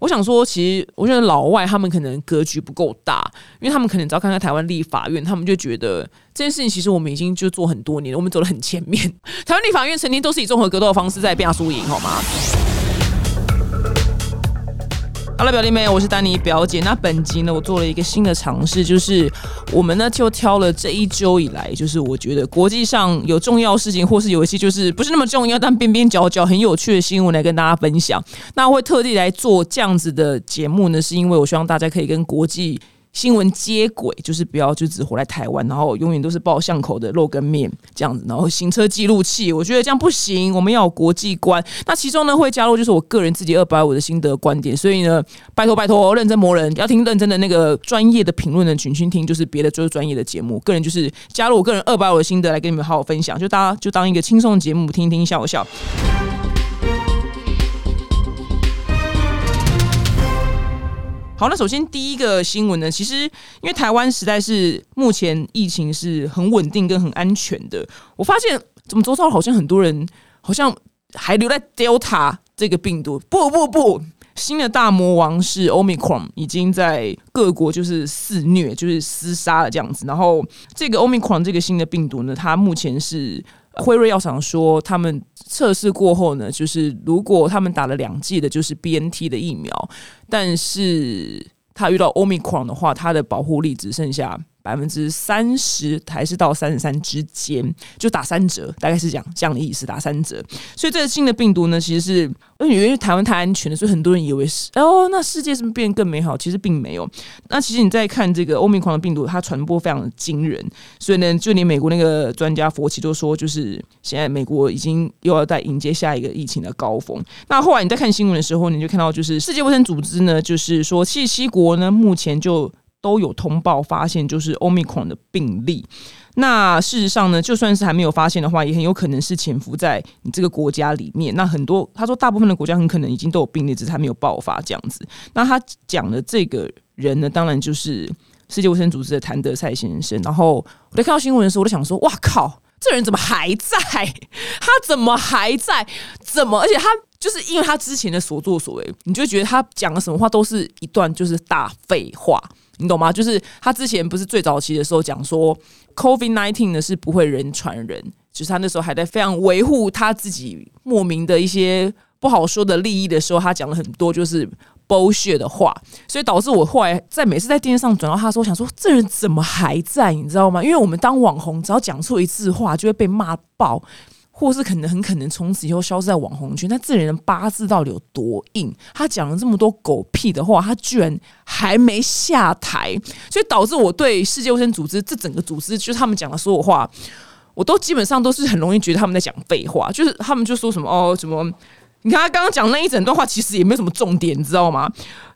我想说，其实我觉得老外他们可能格局不够大，因为他们可能只要看看台湾立法院，他们就觉得这件事情其实我们已经就做很多年了，我们走得很前面。台湾立法院曾经都是以综合格斗的方式在变输赢，好吗？好了，表弟妹，我是丹尼表姐。那本集呢，我做了一个新的尝试，就是我们呢就挑了这一周以来，就是我觉得国际上有重要事情，或是有一些就是不是那么重要，但边边角角很有趣的新闻来跟大家分享。那会特地来做这样子的节目呢，是因为我希望大家可以跟国际。新闻接轨，就是不要就只活在台湾，然后永远都是报巷口的肉跟面这样子，然后行车记录器，我觉得这样不行，我们要有国际观。那其中呢会加入就是我个人自己二百五的心得观点，所以呢，拜托拜托，认真磨人，要听认真的那个专业的评论的群群听，就是别的就是专业的节目，个人就是加入我个人二百五的心得来跟你们好好分享，就大家就当一个轻松的节目听一听，笑一笑。好，那首先第一个新闻呢，其实因为台湾实在是目前疫情是很稳定跟很安全的。我发现怎么周遭好像很多人好像还留在 Delta 这个病毒，不不不，新的大魔王是 Omicron，已经在各国就是肆虐，就是厮杀了这样子。然后这个 Omicron 这个新的病毒呢，它目前是。辉瑞药厂说，他们测试过后呢，就是如果他们打了两剂的，就是 B N T 的疫苗，但是他遇到 Omicron 的话，它的保护力只剩下。百分之三十还是到三十三之间，就打三折，大概是讲这样的意思，打三折。所以这个新的病毒呢，其实是因为台湾太安全了，所以很多人以为是哦，那世界是不是变更美好？其实并没有。那其实你在看这个欧米狂的病毒，它传播非常的惊人，所以呢，就连美国那个专家佛奇都说，就是现在美国已经又要在迎接下一个疫情的高峰。那后来你在看新闻的时候，你就看到就是世界卫生组织呢，就是说七十七国呢，目前就。都有通报发现，就是 Omicron 的病例。那事实上呢，就算是还没有发现的话，也很有可能是潜伏在你这个国家里面。那很多他说，大部分的国家很可能已经都有病例，只是还没有爆发这样子。那他讲的这个人呢，当然就是世界卫生组织的谭德赛先生。然后我在看到新闻的时候，我就想说：哇靠，这人怎么还在？他怎么还在？怎么？而且他就是因为他之前的所作所为，你就觉得他讲的什么话都是一段就是大废话。你懂吗？就是他之前不是最早期的时候讲说，COVID nineteen 呢是不会人传人，就是他那时候还在非常维护他自己莫名的一些不好说的利益的时候，他讲了很多就是 bullshit 的话，所以导致我后来在每次在电视上转到他说，我想说这人怎么还在？你知道吗？因为我们当网红，只要讲错一次话，就会被骂爆。或是可能很可能从此以后消失在网红圈，那这人的八字到底有多硬？他讲了这么多狗屁的话，他居然还没下台，所以导致我对世界卫生组织这整个组织，就是他们讲的所有话，我都基本上都是很容易觉得他们在讲废话，就是他们就说什么哦，什么？你看他刚刚讲那一整段话，其实也没有什么重点，你知道吗？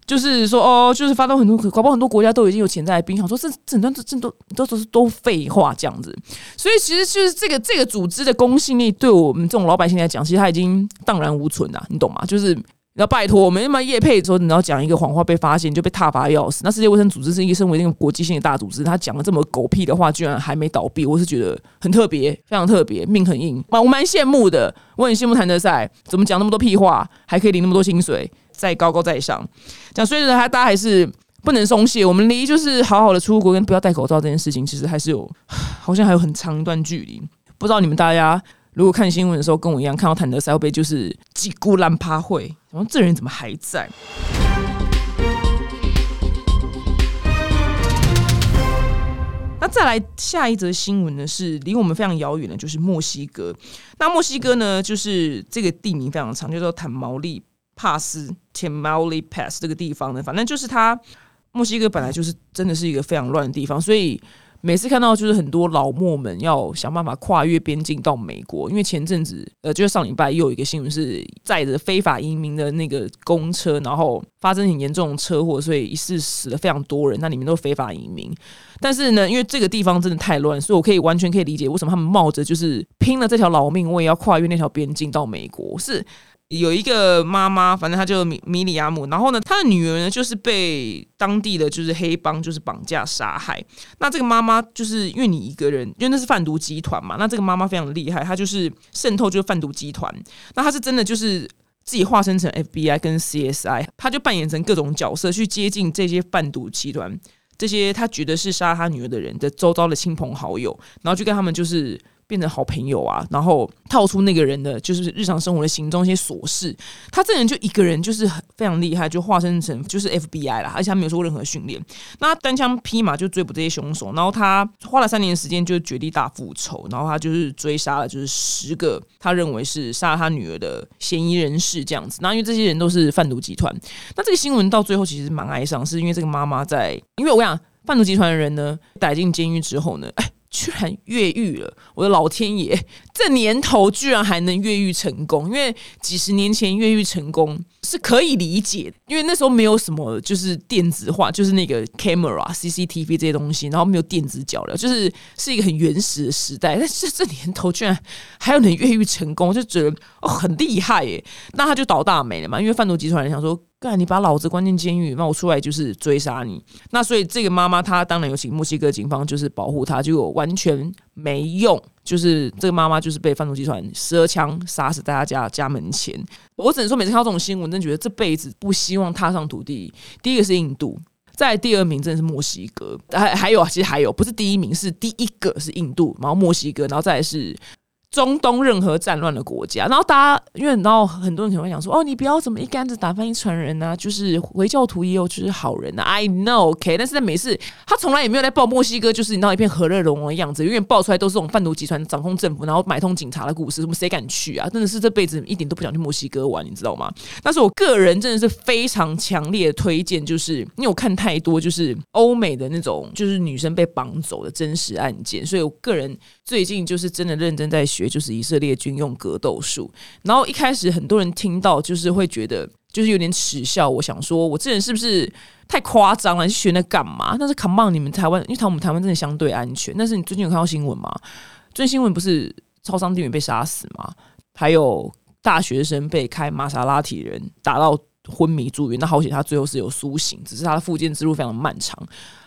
就是说哦，就是发动很多，搞不好很多国家都已经有潜在的兵，想说这整段这这都都都是都废话这样子，所以其实就是这个这个组织的公信力，对我们这种老百姓来讲，其实它已经荡然无存了，你懂吗？就是要拜托我们那么叶佩说，你要讲一个谎话被发现，就被踏伐要死。那世界卫生组织是一个身为那个国际性的大组织，他讲了这么狗屁的话，居然还没倒闭，我是觉得很特别，非常特别，命很硬，我蛮羡慕的。我很羡慕谭德赛，怎么讲那么多屁话，还可以领那么多薪水。再高高在上，讲所以呢，他大家还是不能松懈。我们离就是好好的出国跟不要戴口罩这件事情，其实还是有，好像还有很长一段距离。不知道你们大家如果看新闻的时候跟我一样，看到坦德赛会被就是几股烂趴会，然后这人怎么还在？那再来下一则新闻呢，是离我们非常遥远的，就是墨西哥。那墨西哥呢，就是这个地名非常长，叫做坦毛利。帕斯 （Tamaulipas） 这个地方呢，反正就是它。墨西哥本来就是真的是一个非常乱的地方，所以每次看到就是很多老墨们要想办法跨越边境到美国，因为前阵子呃，就是上礼拜又有一个新闻是载着非法移民的那个公车，然后发生很严重的车祸，所以一次死了非常多人，那里面都是非法移民。但是呢，因为这个地方真的太乱，所以我可以完全可以理解为什么他们冒着就是拼了这条老命，我也要跨越那条边境到美国是。有一个妈妈，反正她就米米里亚姆，然后呢，她的女儿呢，就是被当地的就是黑帮就是绑架杀害。那这个妈妈就是因为你一个人，因为那是贩毒集团嘛，那这个妈妈非常厉害，她就是渗透就是贩毒集团。那她是真的就是自己化身成 FBI 跟 CSI，他就扮演成各种角色去接近这些贩毒集团，这些他觉得是杀他女儿的人的周遭的亲朋好友，然后就跟他们就是。变成好朋友啊，然后套出那个人的就是日常生活的行踪一些琐事。他这人就一个人，就是非常厉害，就化身成就是 FBI 了，而且他没有受过任何训练。那单枪匹马就追捕这些凶手，然后他花了三年时间就绝地大复仇，然后他就是追杀了就是十个他认为是杀了他女儿的嫌疑人士这样子。那因为这些人都是贩毒集团，那这个新闻到最后其实蛮哀伤，是因为这个妈妈在，因为我想贩毒集团的人呢逮进监狱之后呢，哎。居然越狱了！我的老天爷，这年头居然还能越狱成功？因为几十年前越狱成功是可以理解，因为那时候没有什么就是电子化，就是那个 camera、CCTV 这些东西，然后没有电子脚镣，就是是一个很原始的时代。但是这年头居然还有能越狱成功，就觉得哦很厉害耶！那他就倒大霉了嘛，因为贩毒集团想说。干，你把老子关进监狱，那我出来就是追杀你。那所以这个妈妈她当然有请墨西哥警方就是保护她，结果完全没用，就是这个妈妈就是被贩毒集团十二枪杀死在她家家门前。我只能说，每次看到这种新闻，真觉得这辈子不希望踏上土地。第一个是印度，在第二名真的是墨西哥，还还有其实还有不是第一名，是第一个是印度，然后墨西哥，然后再来是。中东任何战乱的国家，然后大家因为你知道很多人可能会讲说，哦，你不要怎么一竿子打翻一船人啊，就是回教徒也有就是好人啊，I know，OK，但是在美事，他从来也没有在报墨西哥，就是你知道一片和乐融融的样子，永远爆出来都是这种贩毒集团掌控政府，然后买通警察的故事，什么谁敢去啊？真的是这辈子一点都不想去墨西哥玩，你知道吗？但是我个人真的是非常强烈推荐，就是因为我看太多就是欧美的那种就是女生被绑走的真实案件，所以我个人最近就是真的认真在学。就是以色列军用格斗术，然后一开始很多人听到就是会觉得就是有点耻笑。我想说，我这人是不是太夸张了？去学那干嘛？但是 come on，你们台湾，因为台我们台湾真的相对安全。但是你最近有看到新闻吗？最近新闻不是超商店员被杀死吗？还有大学生被开玛莎拉蒂人打到。昏迷住院，那好险他最后是有苏醒，只是他的复健之路非常漫长。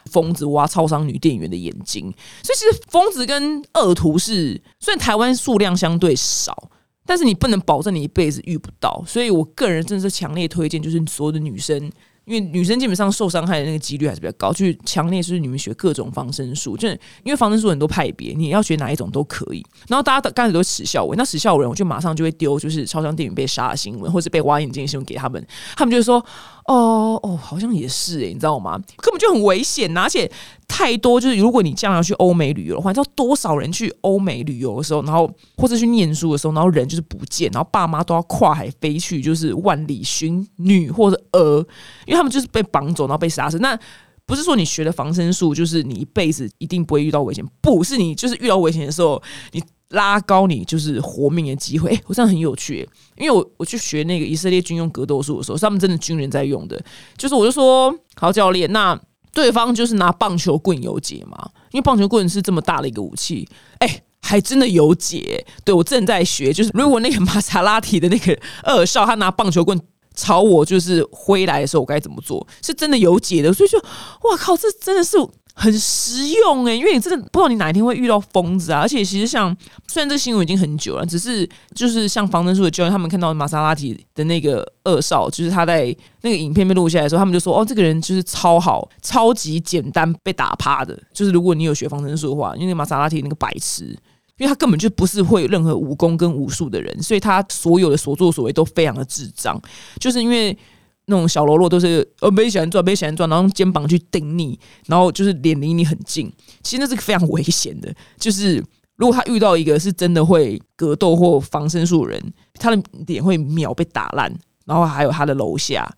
疯子挖超商女店员的眼睛，所以其实疯子跟恶徒是虽然台湾数量相对少，但是你不能保证你一辈子遇不到。所以我个人真的是强烈推荐，就是所有的女生。因为女生基本上受伤害的那个几率还是比较高，去强烈就是你们学各种防身术，就是因为防身术很多派别，你要学哪一种都可以。然后大家刚开始都耻笑我，那耻笑我人，我就马上就会丢，就是超商店员被杀的新闻，或是被挖眼睛的新闻给他们，他们就说。哦哦，好像也是诶，你知道吗？根本就很危险，而且太多。就是如果你将来要去欧美旅游的话，你知道多少人去欧美旅游的时候，然后或者去念书的时候，然后人就是不见，然后爸妈都要跨海飞去，就是万里寻女或者儿，因为他们就是被绑走，然后被杀死。那不是说你学的防身术，就是你一辈子一定不会遇到危险，不是你就是遇到危险的时候，你。拉高你就是活命的机会，我这样很有趣，因为我我去学那个以色列军用格斗术的时候，他们真的军人在用的，就是我就说，好教练，那对方就是拿棒球棍有解吗？因为棒球棍是这么大的一个武器，哎，还真的有解。对我正在学，就是如果那个玛莎拉蒂的那个二少他拿棒球棍朝我就是挥来的时候，我该怎么做？是真的有解的，所以就哇靠，这真的是。很实用哎，因为你真的不知道你哪一天会遇到疯子啊！而且其实像虽然这新闻已经很久了，只是就是像防身术的教练，他们看到玛莎拉蒂的那个二少，就是他在那个影片被录下来的时候，他们就说：“哦，这个人就是超好，超级简单被打趴的。”就是如果你有学防身术的话，因为玛莎拉蒂那个白痴，因为他根本就不是会任何武功跟武术的人，所以他所有的所作所为都非常的智障，就是因为。那种小喽啰都是呃没喜欢转，没喜欢转，然后用肩膀去顶你，然后就是脸离你很近，其实那是非常危险的。就是如果他遇到一个是真的会格斗或防身术人，他的脸会秒被打烂，然后还有他的楼下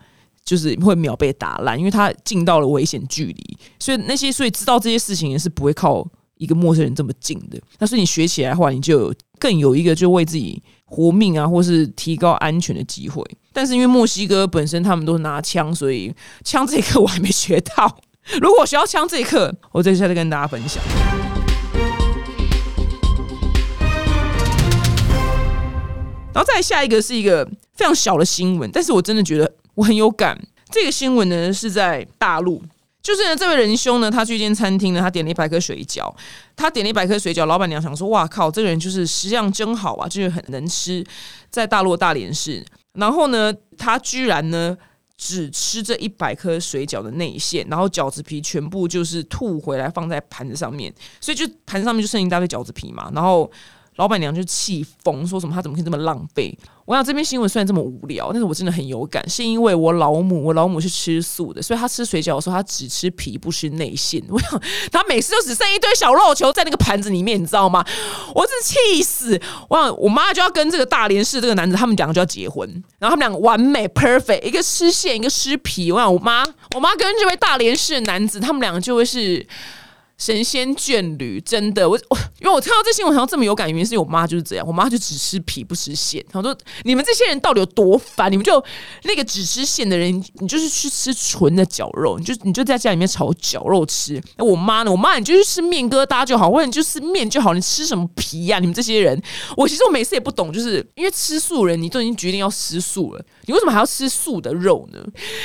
就是会秒被打烂，因为他近到了危险距离。所以那些所以知道这些事情也是不会靠一个陌生人这么近的。那所以你学起来的话，你就更有一个就为自己。活命啊，或是提高安全的机会，但是因为墨西哥本身他们都拿枪，所以枪这一课我还没学到。如果我学到枪这一课，我再下再跟大家分享。然后再下一个是一个非常小的新闻，但是我真的觉得我很有感。这个新闻呢是在大陆。就是呢，这位仁兄呢，他去一间餐厅呢，他点了一百颗水饺。他点了一百颗水饺，老板娘想说：“哇靠，这个人就是食量真好啊，就是很能吃。”在大陆大连市，然后呢，他居然呢只吃这一百颗水饺的内馅，然后饺子皮全部就是吐回来放在盘子上面，所以就盘子上面就剩一大堆饺子皮嘛，然后。老板娘就气疯，说什么他怎么可以这么浪费？我想这篇新闻虽然这么无聊，但是我真的很有感，是因为我老母，我老母是吃素的，所以她吃水饺的时候，她只吃皮不吃内馅。我想她每次都只剩一堆小肉球在那个盘子里面，你知道吗？我是气死！我想我妈就要跟这个大连市这个男子，他们两个就要结婚，然后他们两个完美 perfect，一个吃馅，一个吃皮。我想我妈，我妈跟这位大连市的男子，他们两个就会是。神仙眷侣，真的，我我因为我看到这新闻，好像这么有感，原因是我妈就是这样，我妈就只吃皮不吃馅。她说：“你们这些人到底有多烦？你们就那个只吃馅的人，你就是去吃纯的绞肉，你就你就在家里面炒绞肉吃。那我妈呢？我妈你就去吃面疙瘩就好，或者你就吃面就好，你吃什么皮呀？你们这些人，我其实我每次也不懂，就是因为吃素人，你都已经决定要吃素了，你为什么还要吃素的肉呢？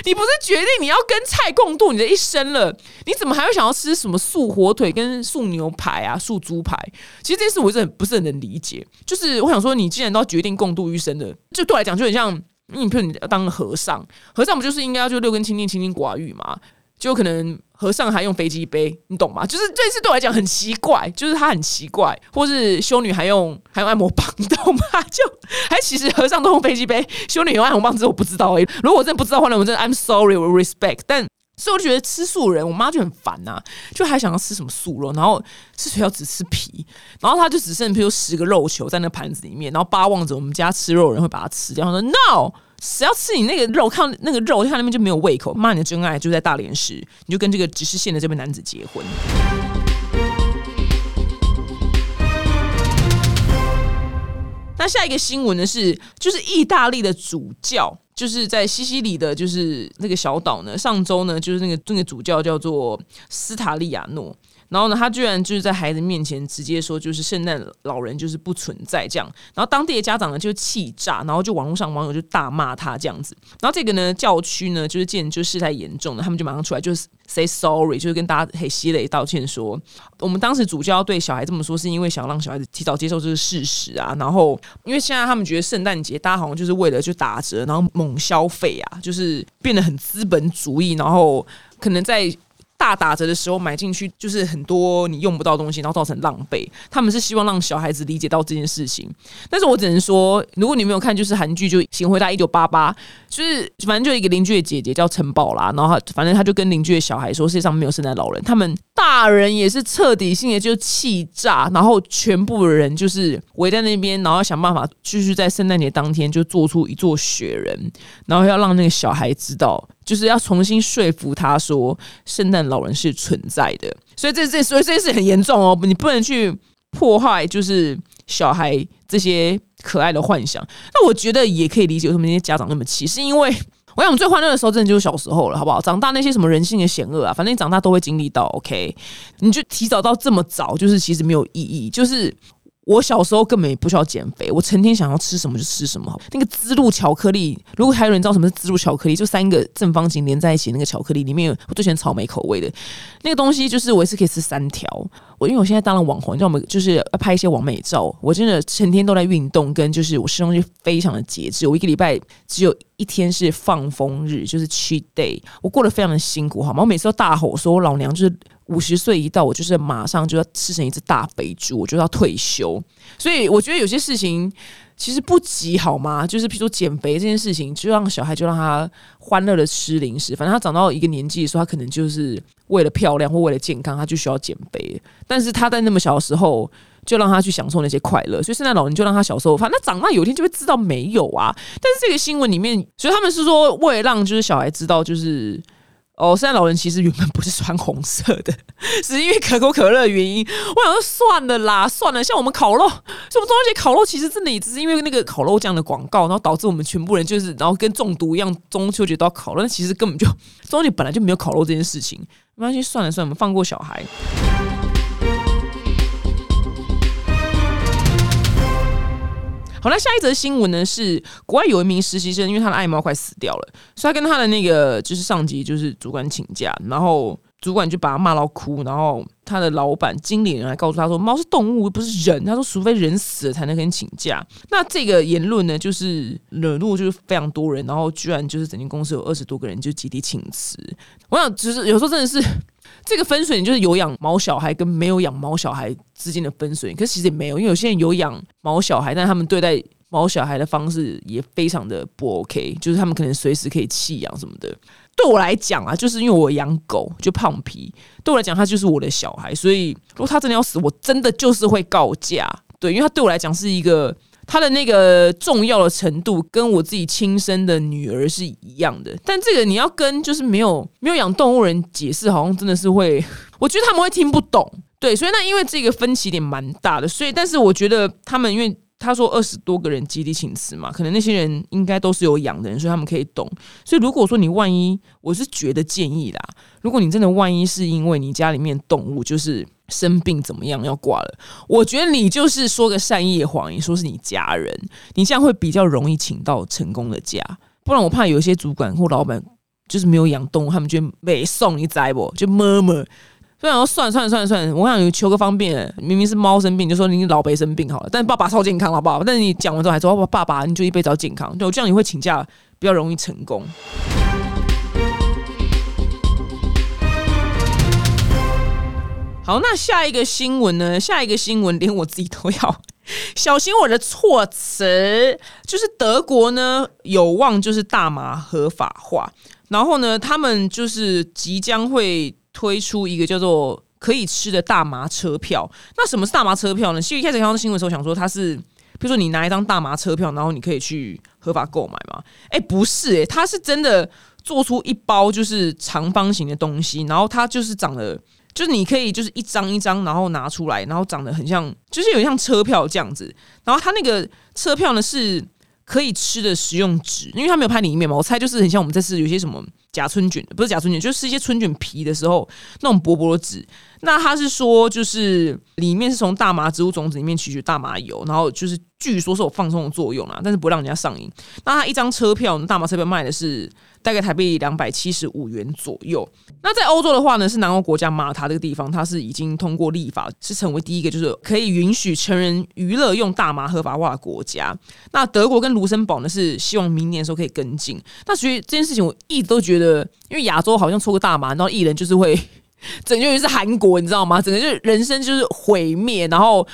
你不是决定你要跟菜共度你的一生了，你怎么还会想要吃什么素活？”火腿跟素牛排啊，素猪排，其实这件事我是很不是很能理解。就是我想说，你既然都要决定共度余生的，就对我来讲就很像，你比如你当和尚，和尚不就是应该要就六根清净、清净寡欲嘛？就可能和尚还用飞机杯，你懂吗？就是这次对我来讲很奇怪，就是他很奇怪，或是修女还用还用按摩棒，你懂吗？就还其实和尚都用飞机杯，修女用按摩棒，这我不知道哎。如果我真的不知道的话，那我真的 I'm sorry，我 respect，但。所以我就觉得吃素人，我妈就很烦呐，就还想要吃什么素肉，然后吃水饺只吃皮，然后他就只剩比如十个肉球在那盘子里面，然后巴望着我们家吃肉人会把它吃掉。说：“No，谁要吃你那个肉？看那个肉，看那边就没有胃口。骂你的真爱就在大连时，你就跟这个只是县的这位男子结婚。”那下一个新闻呢是，就是意大利的主教。就是在西西里的，就是那个小岛呢。上周呢，就是那个那个主教叫做斯塔利亚诺。然后呢，他居然就是在孩子面前直接说，就是圣诞老人就是不存在这样。然后当地的家长呢就气炸，然后就网络上网友就大骂他这样子。然后这个呢教区呢就是见就事态严重了，他们就马上出来就是 say sorry，就是跟大家嘿吸泪道歉说，我们当时主教对小孩这么说，是因为想让小孩子提早接受这个事实啊。然后因为现在他们觉得圣诞节大家好像就是为了就打折，然后消费啊，就是变得很资本主义，然后可能在。大打折的时候买进去，就是很多你用不到东西，然后造成浪费。他们是希望让小孩子理解到这件事情，但是我只能说，如果你没有看，就是韩剧就《请回答一九八八》，就是反正就一个邻居的姐姐叫陈宝啦，然后反正他就跟邻居的小孩说，世界上没有圣诞老人。他们大人也是彻底性的就气炸，然后全部人就是围在那边，然后想办法继续在圣诞节当天就做出一座雪人，然后要让那个小孩知道。就是要重新说服他说，圣诞老人是存在的，所以这这所以这件事很严重哦，你不能去破坏就是小孩这些可爱的幻想。那我觉得也可以理解为什么那些家长那么气，是因为我想最欢乐的时候真的就是小时候了，好不好？长大那些什么人性的险恶啊，反正你长大都会经历到。OK，你就提早到这么早，就是其实没有意义，就是。我小时候根本也不需要减肥，我成天想要吃什么就吃什么。那个滋露巧克力，如果还有人知道什么是滋露巧克力，就三个正方形连在一起那个巧克力，里面我最喜欢草莓口味的那个东西，就是我一次可以吃三条。我因为我现在当了网红，叫我们就是要拍一些完美照，我真的成天都在运动，跟就是我吃东西非常的节制。我一个礼拜只有一天是放风日，就是 cheat day，我过得非常的辛苦，好吗？我每次都大吼说，我老娘就是。五十岁一到，我就是马上就要吃成一只大肥猪，我就要退休。所以我觉得有些事情其实不急，好吗？就是譬如说减肥这件事情，就让小孩就让他欢乐的吃零食。反正他长到一个年纪的时候，他可能就是为了漂亮或为了健康，他就需要减肥。但是他在那么小的时候，就让他去享受那些快乐。所以现在老人就让他小时候，反正长大有一天就会知道没有啊。但是这个新闻里面，所以他们是说为了让就是小孩知道，就是。哦，圣诞老人其实原本不是穿红色的，是因为可口可乐的原因。我想说算了啦，算了。像我们烤肉，什么中秋节烤肉，其实真的也只是因为那个烤肉酱的广告，然后导致我们全部人就是，然后跟中毒一样，中秋节都要烤肉。但其实根本就中秋节本来就没有烤肉这件事情。没关系，算了算了，我们放过小孩。好，那下一则新闻呢？是国外有一名实习生，因为他的爱猫快死掉了，所以他跟他的那个就是上级就是主管请假，然后主管就把他骂到哭，然后他的老板经理人来告诉他说，猫是动物，不是人。他说，除非人死了才能跟你请假。那这个言论呢，就是惹怒就是非常多人，然后居然就是整间公司有二十多个人就集体请辞。我想，就是有时候真的是这个分水岭，就是有养猫小孩跟没有养猫小孩之间的分水岭。可是其实也没有，因为有些人有养猫小孩，但他们对待猫小孩的方式也非常的不 OK，就是他们可能随时可以弃养什么的。对我来讲啊，就是因为我养狗就胖皮，对我来讲，它就是我的小孩，所以如果它真的要死，我真的就是会告假。对，因为它对我来讲是一个它的那个重要的程度，跟我自己亲生的女儿是一样的。但这个你要跟就是没有没有养动物人解释，好像真的是会，我觉得他们会听不懂。对，所以那因为这个分歧点蛮大的，所以但是我觉得他们因为。他说二十多个人集体请辞嘛，可能那些人应该都是有养的人，所以他们可以懂。所以如果说你万一，我是觉得建议啦，如果你真的万一是因为你家里面动物就是生病怎么样要挂了，我觉得你就是说个善意谎言，说是你家人，你这样会比较容易请到成功的假。不然我怕有一些主管或老板就是没有养动物，他们就没送你宰不，就么么。对啊，算算算算，我想求个方便，明明是猫生病，就说你老辈生病好了，但爸爸超健康，好不好？但你讲完之后还说爸爸，你就一辈子要健康，对这样你会请假比较容易成功。好，那下一个新闻呢？下一个新闻连我自己都要 小心我的措辞，就是德国呢有望就是大麻合法化，然后呢他们就是即将会。推出一个叫做可以吃的大麻车票。那什么是大麻车票呢？其实一开始看到新闻的时候，想说它是，比如说你拿一张大麻车票，然后你可以去合法购买嘛？哎，不是，哎，它是真的做出一包就是长方形的东西，然后它就是长得，就是你可以就是一张一张，然后拿出来，然后长得很像，就是有像车票这样子。然后它那个车票呢是可以吃的食用纸，因为它没有拍里面嘛，我猜就是很像我们这次有些什么。假春卷不是假春卷，就是一些春卷皮的时候那种薄薄的纸。那他是说，就是里面是从大麻植物种子里面取取大麻油，然后就是据说是有放松的作用啊，但是不让人家上瘾。那他一张车票，大麻车票卖的是大概台币两百七十五元左右。那在欧洲的话呢，是南欧国家马塔这个地方，它是已经通过立法，是成为第一个就是可以允许成人娱乐用大麻合法化的国家。那德国跟卢森堡呢，是希望明年的时候可以跟进。那所以这件事情，我一直都觉得，因为亚洲好像抽个大麻，然后艺人就是会。整个就是韩国，你知道吗？整个就是人生就是毁灭。然后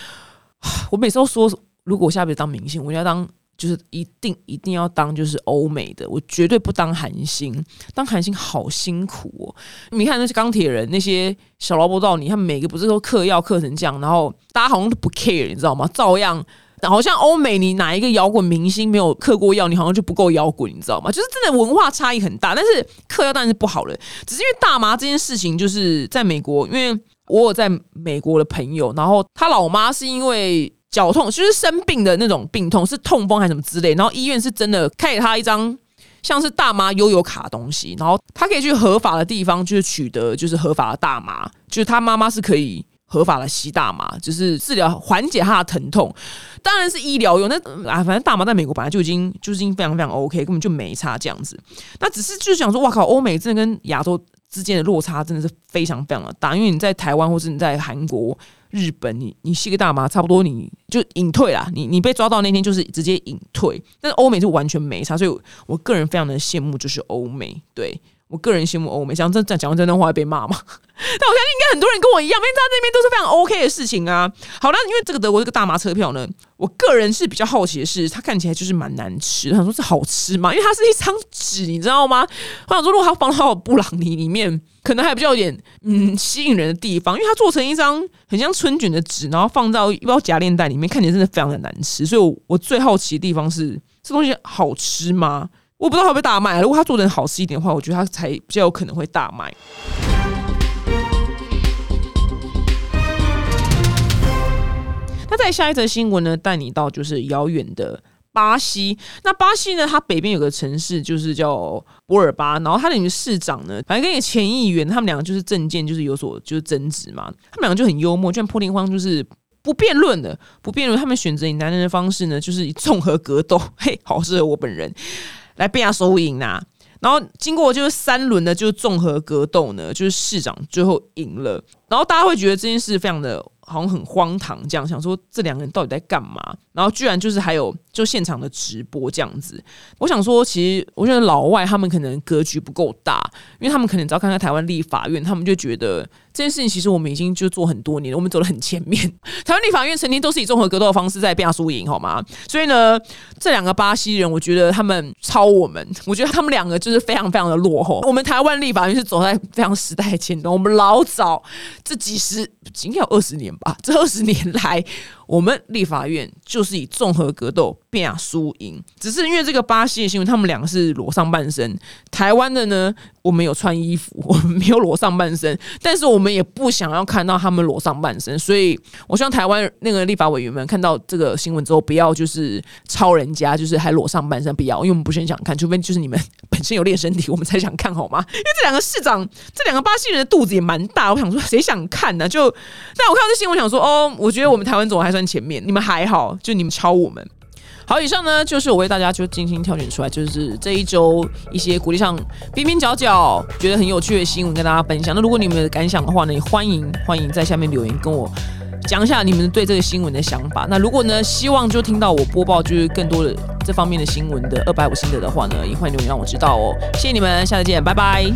我每次都说，如果我下辈子当明星，我要当就是一定一定要当就是欧美的，我绝对不当韩星。当韩星好辛苦哦！你看那些钢铁人，那些小萝卜道你，他们每个不是都嗑药嗑成这样，然后大家好像都不 care，你知道吗？照样。好像欧美，你哪一个摇滚明星没有嗑过药？你好像就不够摇滚，你知道吗？就是真的文化差异很大。但是嗑药当然是不好了，只是因为大麻这件事情，就是在美国，因为我有在美国的朋友，然后他老妈是因为脚痛，就是生病的那种病痛，是痛风还是什么之类，然后医院是真的开给他一张像是大麻悠游卡东西，然后他可以去合法的地方，就是取得就是合法的大麻，就是他妈妈是可以。合法的吸大麻，就是治疗缓解他的疼痛，当然是医疗用。那啊，反正大麻在美国本来就已经就是已经非常非常 OK，根本就没差这样子。那只是就是想说，哇靠，欧美真的跟亚洲之间的落差真的是非常非常的大。因为你在台湾或是你在韩国、日本，你你吸个大麻，差不多你就隐退啦。你你被抓到那天就是直接隐退，但是欧美就完全没差。所以我个人非常的羡慕，就是欧美对。我个人羡慕欧美，想真讲讲完这段话会被骂吗？但我相信应该很多人跟我一样，因为他那边都是非常 OK 的事情啊。好了，因为这个德国这个大麻车票呢，我个人是比较好奇的是，它看起来就是蛮难吃。想说这好吃吗？因为它是一张纸，你知道吗？我想说，如果它放到布朗尼里面，可能还比较有点嗯吸引人的地方，因为它做成一张很像春卷的纸，然后放到一包夹链袋里面，看起来真的非常的难吃。所以，我我最好奇的地方是，这东西好吃吗？我不知道会不会大卖。如果他做的好吃一点的话，我觉得他才比较有可能会大卖。那再下一则新闻呢？带你到就是遥远的巴西。那巴西呢？它北边有个城市就是叫博尔巴，然后它的市长呢，反正跟一个前议员，他们两个就是政见就是有所就是争执嘛。他们两个就很幽默，就像破天荒就是不辩论的，不辩论。他们选择以男人的方式呢，就是以综合格斗，嘿，好适合我本人。来变下收赢呐！然后经过就是三轮的，就是综合格斗呢，就是市长最后赢了。然后大家会觉得这件事非常的好像很荒唐，这样想说这两个人到底在干嘛？然后居然就是还有就现场的直播这样子。我想说，其实我觉得老外他们可能格局不够大，因为他们可能只要看看台湾立法院，他们就觉得这件事情其实我们已经就做很多年了，我们走得很前面。台湾立法院曾经都是以综合格斗的方式在变输赢，好吗？所以呢，这两个巴西人，我觉得他们超我们，我觉得他们两个就是非常非常的落后。我们台湾立法院是走在非常时代前端，我们老早。这几十应该有二十年吧，这二十年来。我们立法院就是以综合格斗变输赢，只是因为这个巴西的新闻，他们两个是裸上半身。台湾的呢，我们有穿衣服，我们没有裸上半身，但是我们也不想要看到他们裸上半身，所以我希望台湾那个立法委员们看到这个新闻之后，不要就是抄人家，就是还裸上半身，不要，因为我们不是很想看，除非就是你们本身有练身体，我们才想看，好吗？因为这两个市长，这两个巴西人的肚子也蛮大，我想说谁想看呢？就但我看到这新闻，想说哦，我觉得我们台湾总还算。前面你们还好，就你们超我们。好，以上呢就是我为大家就精心挑选出来，就是这一周一些鼓励上边边角角觉得很有趣的新闻跟大家分享。那如果你们的感想的话呢，也欢迎欢迎在下面留言跟我讲一下你们对这个新闻的想法。那如果呢希望就听到我播报就是更多的这方面的新闻的二百五心得的话呢，也欢迎留言让我知道哦。谢谢你们，下次见，拜拜。